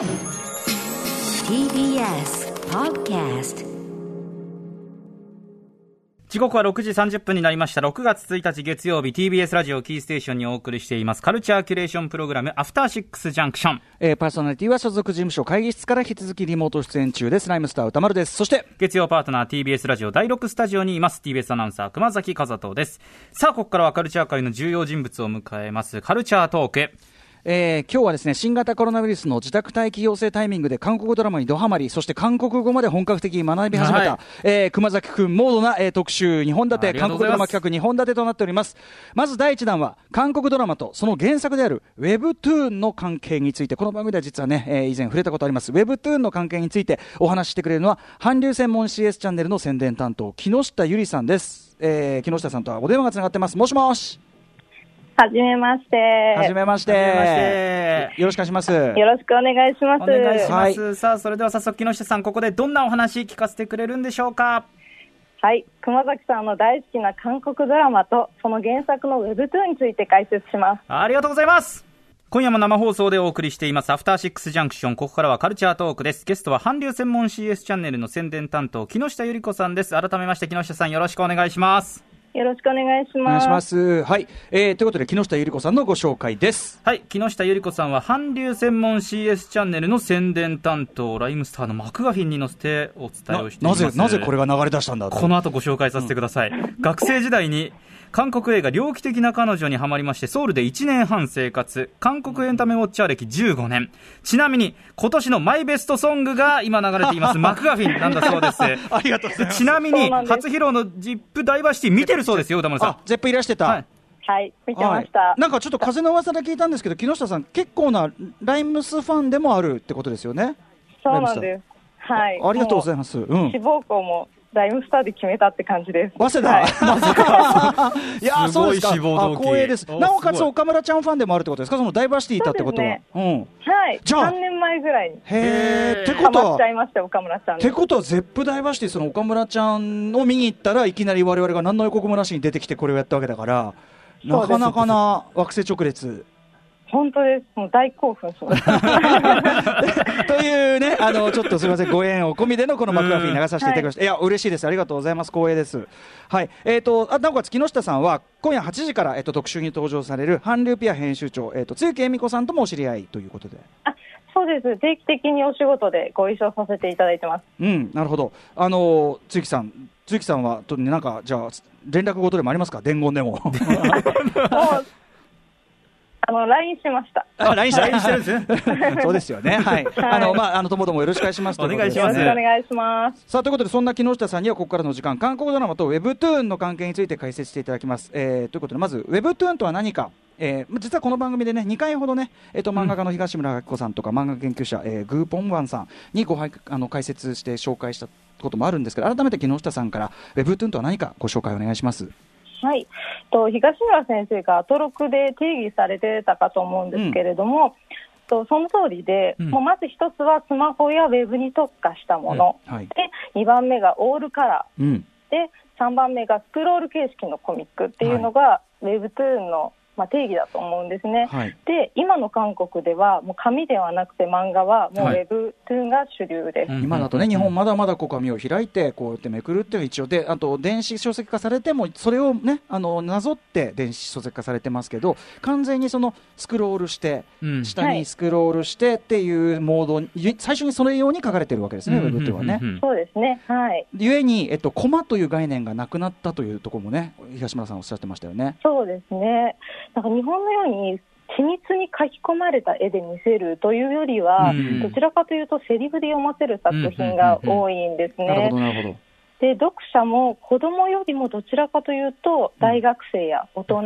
TBS Podcast 時刻は6時30分になりました。6月1日月曜日、TBS ラジオキーステーションにお送りしています、カルチャーキュレーションプログラム、アフターシックスジャンクション。えーパーソナリティは所属事務所会議室から引き続きリモート出演中です。ライムスター歌丸です。そして、月曜パートナー TBS ラジオ第6スタジオにいます TBS アナウンサー熊崎和人です。さあ、ここからはカルチャー界の重要人物を迎えます、カルチャートーク。えー今日はですね、新型コロナウイルスの自宅待機要請タイミングで韓国ドラマにドハマり、そして韓国語まで本格的に学び始めた、はいえー熊崎くんモードな、えー特集2本立あて、韓国ドラマ企画2本立てとなっております。まず第1弾は、韓国ドラマとその原作である Webtoon の関係について、この番組では実はね、えー以前触れたことあります Webtoon の関係についてお話ししてくれるのは、韓流専門 CS チャンネルの宣伝担当、木下ゆりさんです。えー木下さんとはお電話がつながってます。もしもし。はじめまして。はじめまして。よろしくお願いします。よろしくお願いします。お願いします。はさあ、それでは早速木下さん、ここでどんなお話聞かせてくれるんでしょうか？はい。熊崎さんの大好きな韓国ドラマと、その原作の Webtoon について解説します。ありがとうございます。今夜も生放送でお送りしています、アフターシックスジャンクション。ここからはカルチャートークです。ゲストは韓流専門 CS チャンネルの宣伝担当、木下ゆり子さんです。改めまして木下さんよろしくお願いします。よろしくお願いしお願います。します。はい。えー、ということで、木下ゆり子さんのご紹介です。はい、木下ゆり子さんは韓流専門 CS チャンネルの宣伝担当、ライムスターのマクガフィンに乗せてお伝えなをしています。なぜ、なぜこれが流れ出したんだとこの後ご紹介させてください。学生時代に韓国映画猟奇的な彼女にハマりまして、ソウルで1年半生活。韓国エンタメウォッチャー歴15年。ちなみに、今年のマイベストソングが今流れています、マクガフィンなんだそうです。ありがとうございます。ちなみに、初披露のジップダイバーシティ見てるそうですよ、歌丸さんあ。、ゼップいらしてた。はい。はい。見てました。はいなんかちょっと風の噂で聞いたんですけど、木下さん、結構なライムスファンでもあるってことですよね。そうなんです。はい。ありがとうございまます。うん志。望校もライムスターで決めたって感じです。早稲田、はい まさか。いやー、すごいそうですか。志望動機あ光栄です。おなおかつ岡村ちゃんファンでもあるってことですか？そのダイバーシティいたってことは。そううん。はい。じゃあ3年前ぐらいに。へー。ってハことはちゃい、ました、岡村ちゃんにってことは、ゼップダイバーシティ、その岡村ちゃんを見に行ったらいきなり我々が何の予告もなしに出てきてこれをやったわけだから、なかなかな惑星直列。本当です。もう大興奮しました。というね、あの、ちょっとすみません、ご縁を込みでのこのマクガフィン流させていただきました。い、や、嬉しいです。ありがとうございます。光栄です。はい。えっ、と、あなおかつ木下さんは、今夜8時から、えっ、と、特集に登場される、韓流ピア編集長、えっ、と、露木恵美子さんともお知り合いということで。あそうです。定期的にお仕事でご一緒させていただいてます。うん、なるほど。あの、露木さん、露木さんは、となんか、じゃあ、連絡事でもありますか？伝言でも。あの、LINE しました。あ、LINE した。LINE してるんですね。そうですよね。はい。あの、まあ、あの、ともどもよろしくお願いします。お願いしますお願いします。さあということでそんな木下さんにはここからの時間韓国ドラマと Webtoon の関係について解説していただきます、えーということでまず Webtoon とは何かえー実はこの番組でね2回ほどね、えー、と漫画家の東村明子さんとか漫画研究者、えーグーポンワンさんにごはいあの解説して紹介したこともあるんですけど改めて木下さんから Webtoon とは何かご紹介お願いしますはい。と東村先生がアトロクで定義されてたかと思うんですけれども、とその通りで、うん。もうまず一つはスマホやウェブに特化したもの、うん。はい。で2番目がオールカラうん。ーで3番目がスクロール形式のコミックっていうのが、ウェブトゥーンの、まあ、定義だと思うんですね。はいで今の韓国ではもう紙ではなくて漫画はもうウはいェブトゥーンが主流です。うん今だとね、日本まだまだこう紙を開いて、こうやってめくるっていうのが一応で、あと電子書籍化されても、それをね、あのなぞって電子書籍化されてますけど、完全にそのスクロールして、うん下にスクロールしてっていうモードに、最初にそれ用に書かれてるわけですね、ウェブっていうのはね。うんうんうんうんそうですね。はい。ゆえに、えっと、コマという概念がなくなったというところもね、東村さんおっしゃってましたよね。そうですね。なんか日本のように緻密に書き込まれた絵で見せるというよりは、うん。どちらかというとセリフで読ませる作品が多いんですね。で読者も子供よりもどちらかというと大学生や大人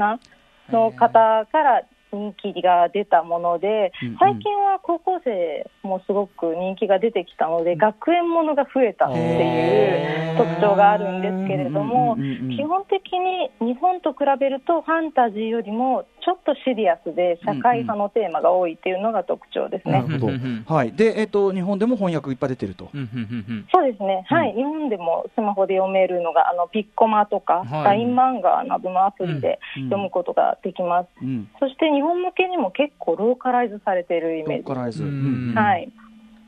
の方から人気が出たものでうんうん。最近は高校生もすごく人気が出てきたので学園ものが増えたっていう特徴があるんですけれどもうんうんうんうん基本的に日本と比べるとファンタジーよりもちょっとシリアスで社会派のテーマが多いっていうのが特徴ですね。はい。で、えっと、日本でも翻訳いっぱい出てると。うんうんうんそうですね、はい、うん。日本でもスマホで読めるのが、あのピッコマとか、はい。LINE 漫画などのアプリでうん。読むことができます。うん。そして日本向けにも結構ローカライズされているイロメージ。ーカライズ。うん。うんはい、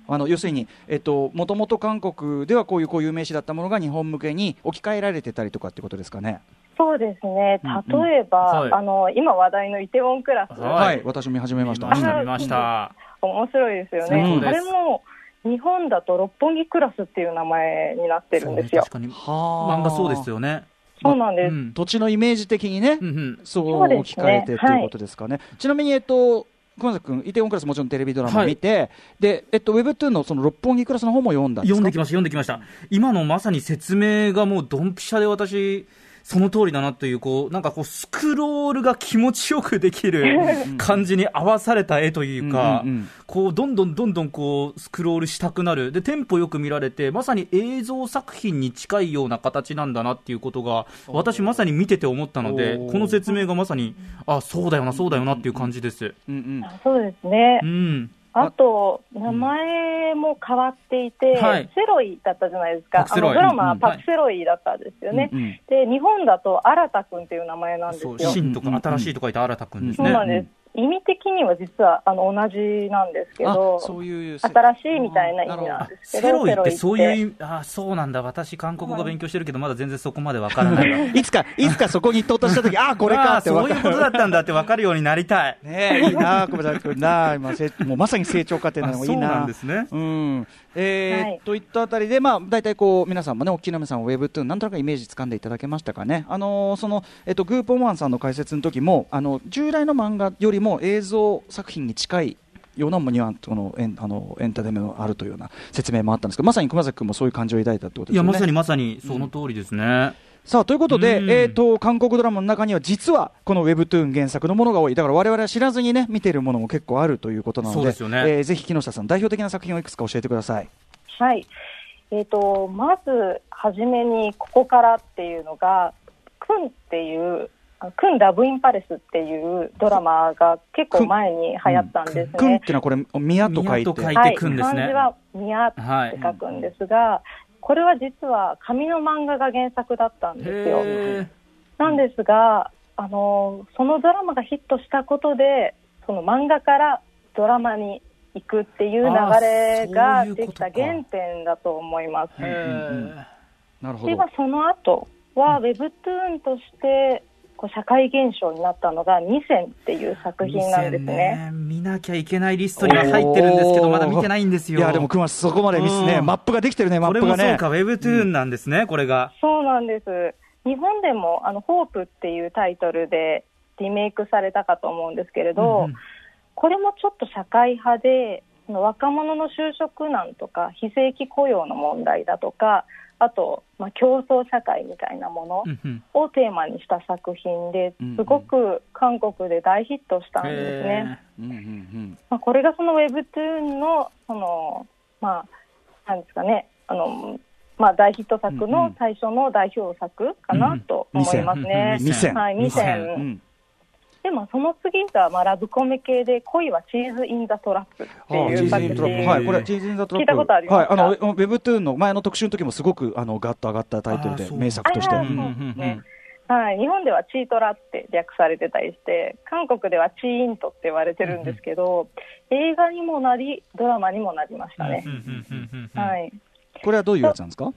あの要するに、えっと、もともと韓国ではこういう固有名詞だったものが日本向けに置き換えられてたりとかってことですかね？そうですね、うん例えば、はい。あの今話題のイテウォンクラス、ははい。い、私見始めました。見ました。面白いですよそうね、です。あれも日本だと六本木クラスっていう名前になってるんですよ。確かに。はあ。漫画そうですよねそうなんです、うん。土地のイメージ的にね、うんうん。そう置き換えてっていうことですかね。ちなみに、えっと、熊崎君、イテウォンクラスもちろんテレビドラマ見て、で、えっと、ウェブトゥーンのその六本木クラスの方も読んだんですか？読んできました、読んできました。今のまさに説明がもうドンピシャで私、その通りだなという、こう、なんかこう、スクロールが気持ちよくできる感じに合わされた絵というかこう、どんどんどんどんこう、スクロールしたくなる。で、テンポよく見られて、まさに映像作品に近いような形なんだなっていうことが、私まさに見てて思ったので、この説明がまさに、あ、そうだよな、そうだよなっていう感じです。うんうんそうですね、うん。あと、名前も変わっていて、はい。セロイだったじゃないですか、あのドラマはうんパクセロイだったんですよね、うんうん。で日本だと新田君っていう名前なんですよ。新とか新しいとか言った新田くんですね。そうなんです。意味的には実はあの同じなんですけどあ、そういう新しいみたいな意味なんあですけど、セロイってそういうセ意味、あそうなんだ、私、韓国語勉強してるけど、まだ全然そこまでわからないわ。いつか、いつかそこに到達したとき、ああ、これかって。そういうことだったんだって分かるようになりたい。ねえ いいな、小林君な、今せもうまさに成長過程なのがいいな。なんですね。うんえーはいといったあたりで、まあ、大体こう皆さんもね、おっきな皆さん、ウェブトゥーン、なんとなくイメージ掴んでいただけましたかね、あのーそのえっと、グーポンワンさんの解説の時もあの、従来の漫画よりも映像作品に近いようなもにはこのエンあのエンターテインメントがあるというような説明もあったんですけど、まさに熊崎君もそういう感情を抱いたってこといや、ですよね。まさにまさにその通りですね。さあということで、うんえー、と韓国ドラマの中には実はこのウェブトゥーン原作のものが多いだから我々は知らずにね見ているものも結構あるということなのでそうですよねえーぜひ木下さん代表的な作品をいくつか教えてください。はい。えっ、と、まず、はじめに、ここからっていうのが、クンっていう、あクンラブインパレスっていうドラマが結構前に流行ったんですくんっね。ていうのはこれ宮と書いて書いてはい、くんですね漢字は宮ってはい。書くんですが、これは実は紙の漫画が原作だったんですよ。へなんですが、あのそのドラマがヒットしたことで、その漫画からドラマに行くっていう流れができた原点だと思います。ーへなるほどではその後は、ウェブトゥーンとしてこう社会現象になったのが「二線」っていう作ー。品なんですね。見なきゃいけないリストには入ってるんですけど、まだ見てないんですよ。いやでも熊そこまでミスね、うんマップができてるねマップがねこれもそうか、ウェブトゥーンなんですね、これが。そうなんです日本でもあの「ホープっていうタイトルでリメイクされたかと思うんですけれど、うんうんこれもちょっと社会派で若者の就職難とか非正規雇用の問題だとかあと、まあ、競争社会みたいなものをテーマにした作品でうんすごく韓国で大ヒットしたんですね。まあ、これがそのウェブトゥーンのその、まあ、なんですかねあの、まあ、大ヒット作の最初の代表作かなと思いますね。うんうんでもその次がまあラブコメ系で恋はチーズ・イン・ザ・トラップってあチーズインザトラップ、作品はい、これ、チーズインザトラップ、聞いたことありますか？はい、あの、ウェブトゥーンの前の特集の時もすごく、あの、ガッと上がったタイトルで名作として。はい、日本ではチートラって略されてたりして韓国ではチーイントって言われてるんですけど、映画にもなりドラマにもなりましたね。うん。うんうんうんうん。はい。これはどういうやつなんですか？あ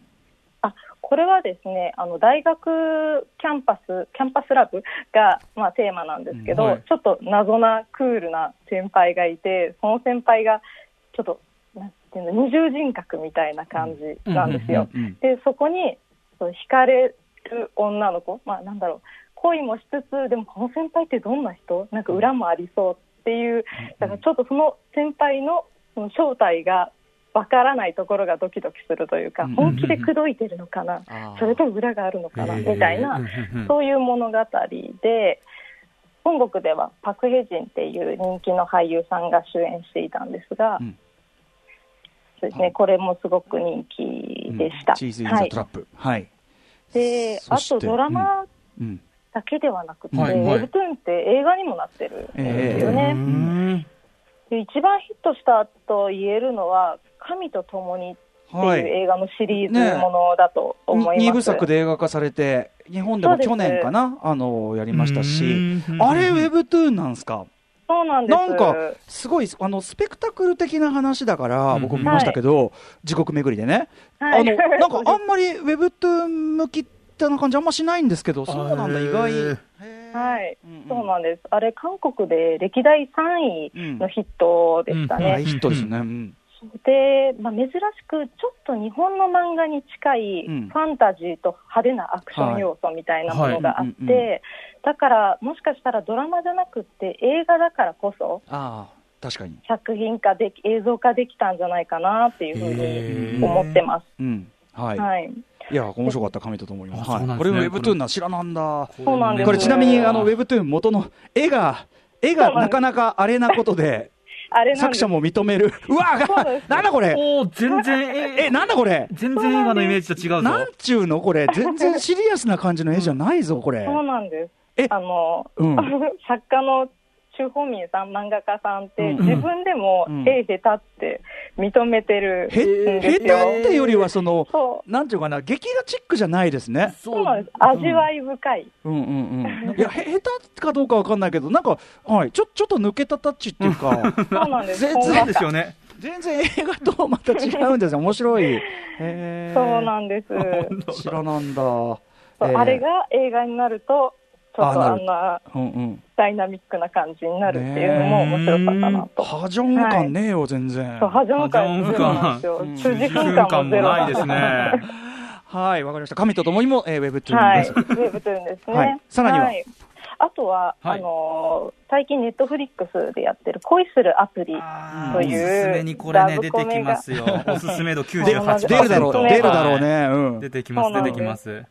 これはですねあの大学キャンパスキャンパスラブが、まあ、テーマなんですけど、はい。ちょっと謎なクールな先輩がいてその先輩がちょっとなんていうの二重人格みたいな感じなんですよ。うんうんでそこにそう惹かれる女の子、まあ、なんだろう恋もしつつでもこの先輩ってどんな人？なんか裏もありそうっていうだからちょっとその先輩のその正体がわからないところがドキドキするというかうん本気で口説いてるのかな？それとも裏があるのかな？みたいな。そういう物語で本国ではパク・ヘジンっていう人気の俳優さんが主演していたんですが、うん。そうですね、これもすごく人気でした。チーズインはい。ザトラップ。はい。であとドラマうん。だけではなくて、ウェブトゥーンって映画にもなってるんですようね。一番ヒットしたと言えるのは「神と共に」ってはい。いう映画のシリーズものだと思います。二部作で映画化されて、日本でも去年かな、あの、やりましたし、あれ、ウェブトゥーンなんですか？そうなんです。なんか、すごい、あの、スペクタクル的な話だから、うん僕見ましたけど、時刻巡りでね。はい。あの、なんか あんまりウェブトゥーン向きってな感じあんましないんですけど、そうなんだ、意外。はい、うんうん。そうなんです。あれ、韓国で歴代3位のヒットでしたね。大ヒットですね。うんで、まあ、珍しく、ちょっと日本の漫画に近いうんファンタジーと派手なアクション要素みたいなものがあって、だから、もしかしたらドラマじゃなくって映画だからこそ、ああ、確かに。作品化でき、映像化できたんじゃないかなっていうふうに思ってます。うん。はい。はい。いや、面白かった、神とともにも。はい。あそうなんですねこれもウェブトゥーンな、知らなんだ。そうなんですこれちなみに、あの、ウェブトゥーン元の絵が、絵がなかなかあれなことで、あれ作者も認める。うわ なんだこれおー全然、え え、なんだこれ全然映画のイメージと違うぞ。なんちゅうのこれ。全然シリアスな感じの絵じゃないぞ、これ。そうなんです。えあの、うん作家のチュ・ホミンさん、漫画家さんって、うん自分でもうん絵下手って認めてるへ、んで下すよ。手ってよりは、その、なんていうかな、劇画チックじゃないですね。そうなんです。味わい深い。うんうんうん。いや、へ下手かどうかわかんないけど、なんか、はい、ちょ、ちょっと抜けたタッチっていうか、そうなんです。全然ですよね。全然映画とまた違うんですよ。面白い。そうなんです。知らなんだ。あれが映画になると、ちょっとあんな。ダイナミックな感じになるっていうのも面白かったなと。ハジョン感ねえよ、全然。そう、始まるからゼロなんですようん。数時分間間ももゼロないですね。はい、わかりました。神とともにも、えー、ウェブトゥーはい、ンです。ウェブトゥーンですね。はいさらにはあとは、はいあのー最近ネットフリックスでやってる恋するアプリ。というおすすめにこれね、出てきますよ。おすすめ度で98%。出るだろう、ね出るだろうね。うん。出てきます、出てきます。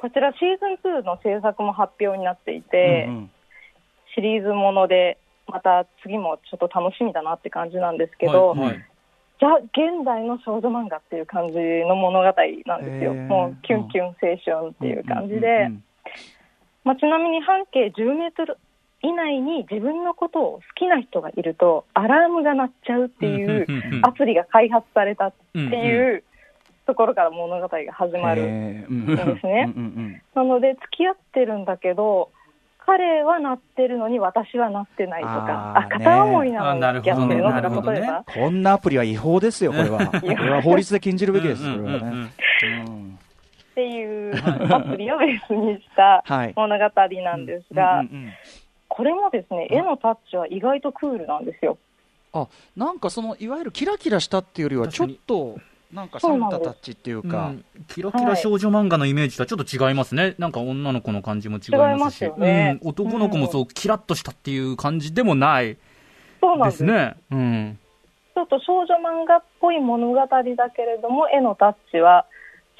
こちらシーズン2の制作も発表になっていて、うんうん。シリーズもので、また次もちょっと楽しみだなって感じなんですけど、はいはい。じゃあ現代の少女漫画っていう感じの物語なんですよ。へー。もうキュンキュン青春っていう感じで、まあ、ちなみに半径10メートル以内に自分のことを好きな人がいるとアラームが鳴っちゃうっていうアプリが開発されたっていうところから物語が始まる。ん。ですね。なので付き合ってるんだけど彼はなってるのに私はなってないとか、あね片思いなのにあなる付き合ってるのとか、例えばこんなアプリは違法ですよ、これは。これは法律で禁じるべきです、これはね。うんっていうアプリをベースにしたはい。物語なんですが、これもですね、絵のタッチは意外とクールなんですよ。あなんかそのいわゆるキラキラしたっていうよりはちょっとなんかサンタタッチっていうかうんキラキラ少女漫画のイメージとはちょっと違いますね。なんか女の子の感じも違いまますすし。よねうん男の子もそう、キラッとしたっていう感じでもないですね。うん。ちょっと少女漫画っぽい物語だけれども、絵のタッチは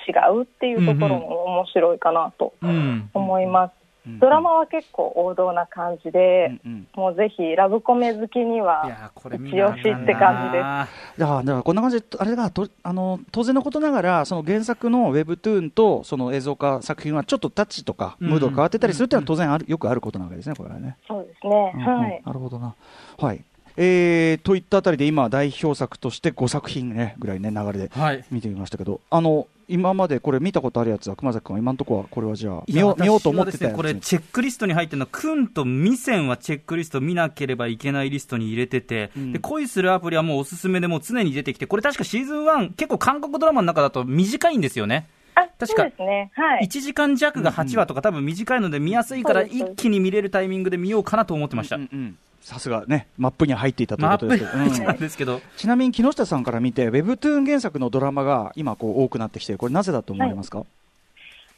違うっていうところも面白いかなとうん。思います。うんドラマは結構王道な感じでう、んうんもうぜひラブコメ好きにいは、やーこれ見一押しって感じですだからだからこんな感じであれがとあの当然のことながらその原作のウェブトゥーンとその映像化作品はちょっとタッチとかうんムードが変わってたりするっていうのは当然あるよくあることなわけですねこれはね。そうですね。うんうんはい。なるほどな。はい。えー、といったあたりで今代表作として5作品ねぐらいね流れではい。見てみましたけどあの今までこれ見たことあるやつは熊崎君は今のところはこれはじゃあ見よう見ようと思ってたやつこれチェックリストに入ってるのは、くんとミセンはチェックリスト見なければいけないリストに入れてて、うんで恋するアプリはもうおすすめでもう常に出てきて、これ確かシーズン1、結構韓国ドラマの中だと短いんですよね。あ、確かそうですね。はい。1時間弱が8話とか、多分短いので見やすいから一気に見れるタイミングで見ようかなと思ってました。うんうんさすがねマップには入っていたということですけど、うんなん。ですけど、ちなみに木下さんから見て、ウェブトゥーン原作のドラマが今こう多くなってきてこれなぜだと思いますか、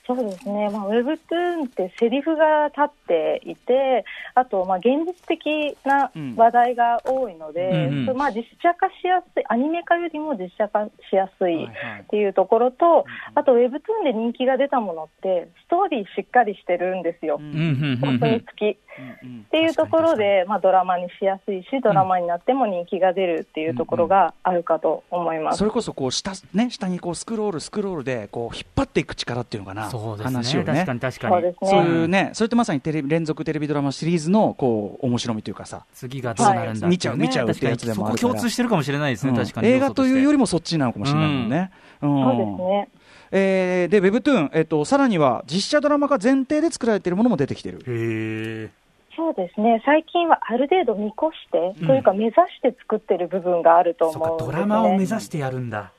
そうですね、まあ、ウェブトゥーンってセリフが立っていて、あと、まあ、現実的な話題が多いので、うんうんそれまあ、実写化しやすい、アニメ化よりも実写化しやすいはいはい。っていうところと、あと、ウェブトゥーンで人気が出たものって、ストーリーしっかりしてるんですよ。ううんんうんうん。本当に好き。うんっていうところで、まあ、ドラマにしやすいし、ドラマになっても人気が出るっていうところがあるかと思います。それこそこう下,、ね、下にこうスクロール、スクロールでこう引っ張っていく力っていうのかな、そうです話をね、確かに確かにそうで。すそうね。いうね、それってまさにテレビ連続テレビドラマシリーズのこう面白みというかさ、次がどうなるんだ見ちゃう見ちゃうってやつでもあるから確かにそこ共通してるかもしれないですね、うん確かに。映画というよりりもそっちなのかもしれないもんね。うんそうですね。えーで、ウェブトゥーン、えっと、さらには実写ドラマ化前提で作られているものも出てきてる。へえ。そうですね。最近はある程度見越して、うん。というか目指して作ってる部分があると思うんです、ね、かドラマを目指してやるんだ、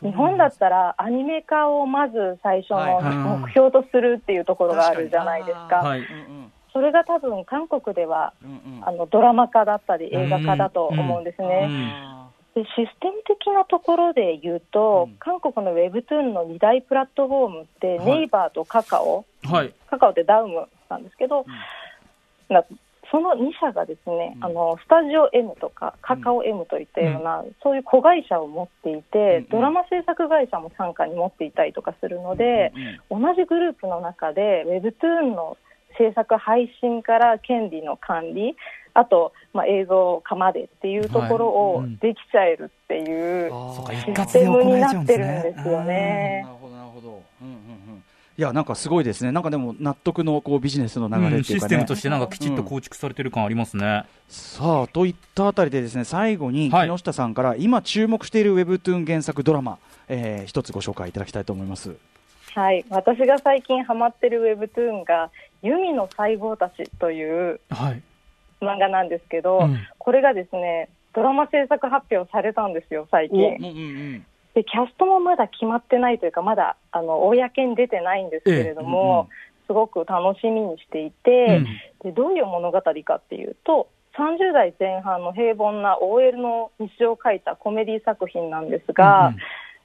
日本だったらアニメ化をまず最初はいの目標とするっていうところがあるじゃないですか、はい。それが多分韓国ではうんうん。あのドラマ化だったり映画化だと思うんですね、うんでシステム的なところで言うと、うん。韓国のウェブトゥーンの2大プラットフォームって、はい。ネイバーとカカオ。はい。カカオってダウムなんですけど、なその2社がですね、うん。あのスタジオ M とかカカオ M といったような、そういう子会社を持っていて、うんドラマ制作会社も傘下に持っていたりとかするので、同じグループの中で Webtoon の制作配信から権利の管理あと、まあ、映像化までっていうところをはい。うん。できちゃえるっていうシステムになってるんですよね。なるほどなるほど、うんうんうん、いやなんかすごいですね。なんかでも納得のこうビジネスの流れうんっていうかね、システムとしてなんかきちっと構築されてる感ありますね、さあといったあたりでですね最後にはい。木下さんから今注目しているウェブトゥーン原作ドラマ、えー一つご紹介いただきたいと思います。はい、私が最近ハマってる Webtoon が「ユミの細胞たち」というはい、漫画なんですけど、うん。これがですねドラマ制作発表されたんですよ最近。うんうんでキャストもまだ決まってないというかまだあの公に出てないんですけれども、すごく楽しみにしていて、でどういう物語かっていうと30代前半の平凡な OL の日常を書いたコメディ作品なんですが、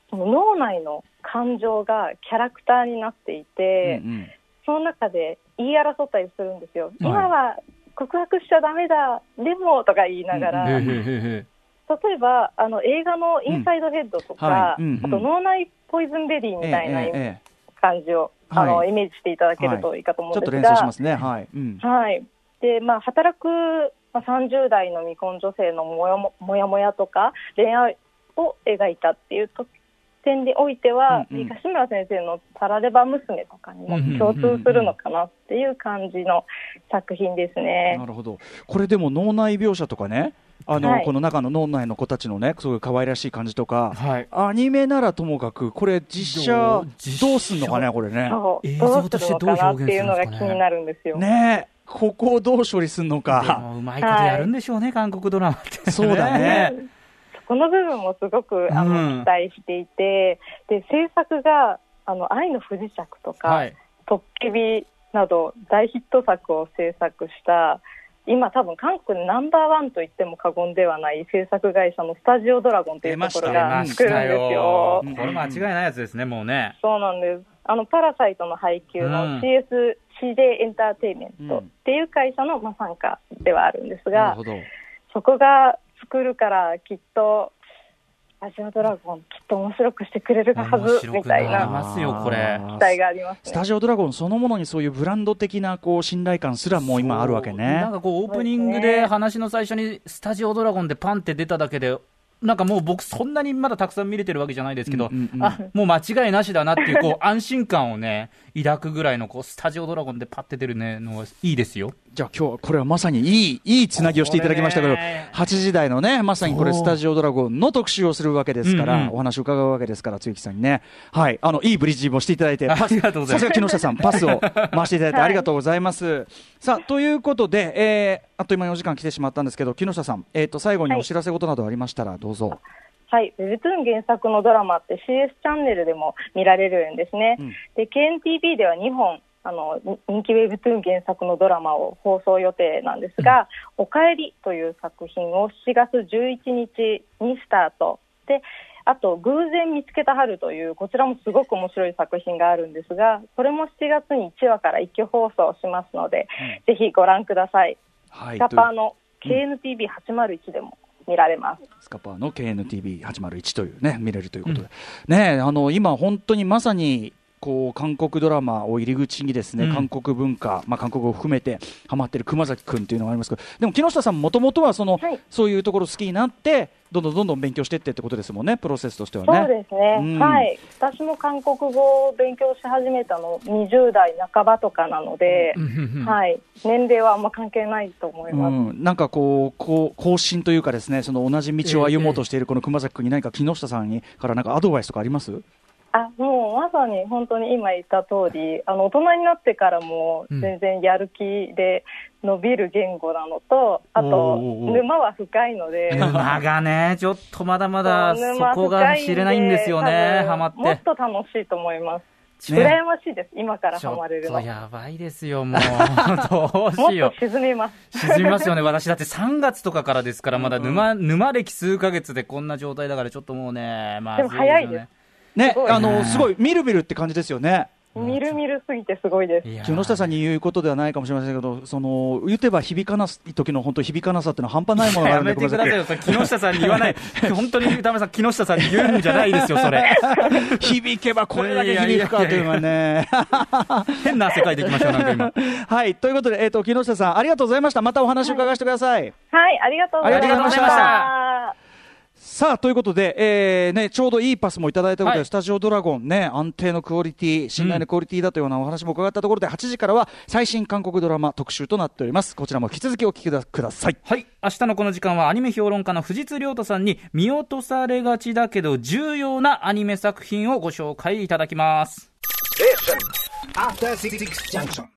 その脳内の感情がキャラクターになっていて、うんうん。その中で言い争ったりするんですよ、今は告白しちゃだめだ、でもとか言いながら、例えばあの映画のインサイドヘッドとか、うんはい。うんうん。あと脳内ポイズンベリーみたいなええええ。感じを、あのはいイメージしていただけるといいかと思うんですが、連想しますね。はい、うん。はい。でまあ、働く、まあ、30代の未婚女性のもやももやもやとか恋愛を描いたっていうと点においては、うんうん。東村先生の「タラレバ娘」とかにも共通するのかなっていう感じの作品ですね。なるほど。これでも脳内描写とかねあの、はい。この中の脳内の子たちのねすごい可愛らしい感じとか、はい。アニメならともかくこれ実写どうすんのかねこれね。映どう。す像としてるのかなっていうのが気どう表現するんですかね。になるんですよ。ねえここをどう処理すんのでかもうまいことやるんでしょうね、韓国ドラマって、そうだねそこの部分もすごくあの、うん期待していてで制作があの愛の不時着とか、はい、トッケビなど大ヒット作を制作した今多分韓国でナンバーワンと言っても過言ではない制作会社のスタジオドラゴンというところ出が作るんですよ。うんこれ間違いないやつですね、もうね。そうなんです。あのパラサイトの配給うんの CS、CJ エンターテインメントっていう会社の、まあ、傘下ではあるんですが、そこが作るからきっとアジアドラゴンきっと面白くしてくれるは面ずみたいなますよ、これ。期待がありますね。スタジオドラゴンそのものにそういうブランド的なこう信頼感すらもう今あるわけねなんかこう、オープニングで話の最初にスタジオドラゴンでパンって出ただけで、なんかもう僕、そんなにまだたくさん見れてるわけじゃないですけど、うんうんうんあもう間違いなしだなっていう、こう、安心感をね、抱くぐらいの、こう、スタジオドラゴンでパッて出るね、のはいいですよ。じゃあ今日はこれはまさにいいいいつなぎをしていただきましたけど、これね8時台のねまさにこれスタジオドラゴンの特集をするわけですから、うんう。んお話を伺うわけですから露木さんにね。はい。あのいいブリッジもしていただいて。さすが木下さんパスを回していただいてはいありがとうございます、さあということで、えーあっという間にお時間来てしまったんですけど木下さん、えー、と最後にお知らせ事などありましたらどうぞ、はい、ウェブトゥーン原作のドラマって CS チャンネルでも見られるんですね。うん。で KNTV では2本あのに人気ウェブトゥーン原作のドラマを放送予定なんですが「おかえり」という作品を7月11日にスタート。であと「偶然見つけた春」というこちらもすごく面白い作品があるんですがこれも7月に1話から一挙放送しますので、ぜひご覧ください。はい。スカパーの KNTV801 でも見られます。スカパーの KNTV801 というね見れるということで、ねあの今本当にまさにこう韓国ドラマを入り口にですね、うん。韓国文化、まあ、韓国語を含めてハマってる熊崎君というのがありますけどでも木下さんもともとはその、はい。そういうところ好きになってどんどんどんどん勉強していってってことですもんねプロセスとしてはそうね。ですね、うん。はい、私も韓国語を勉強し始めたの20代半ばとかなので、はい、年齢はあんま関係ないと思いうます。ん、なんかこうこう更新というかですねその同じ道を歩もうとしているこの熊崎君に何か木下さんにからなんかアドバイスとかあります、あまさに本当に今言った通り、あの大人になってからも全然やる気で伸びる言語なのと、あおと沼は深いので、沼がね、ちょっとまだまだそ沼こが知れないんですよね、ハマっ。もってと楽しいと思います。ね羨ましいです、今からハマれるの。やばいですよ、もう。どうしよっと沈みます。う。沈みますよね。私だって3月とかからですから、まだ沼、沼歴数ヶ月でこんな状態だから、ちょっともうね、まずいでも早いですねすごいあのすごいみるみるって感じですよね。みるみるすぎてすごいです。木下さんに言うことではないかもしれませんけど、その言ってば響かない時の本当響かなさっていうのは半端ないものがあやるんでめてくださいよ、木下さんに言わない、本当に歌丸さん、木下さんに言うんじゃないですよ、それ、響けばこれだけ響くかというのはね。変な世界でいきましょう、なんか今。はいということで、えー、と木下さん、ありがとうございました、またお話を伺わせてください。はい、ありがとうございました。ありがとうございましたさあということで、えーね、ちょうどいいパスもいただいたことで、はいスタジオドラゴン、ね、安定のクオリティ、信頼のクオリティだというようなお話も伺ったところで、8時からは最新韓国ドラマ特集となっております。こちらも引き続きお聞きくだください。はい。明日のこの時間はアニメ評論家の藤津亮太さんに見落とされがちだけど重要なアニメ作品をご紹介いただきます。After Six Junction.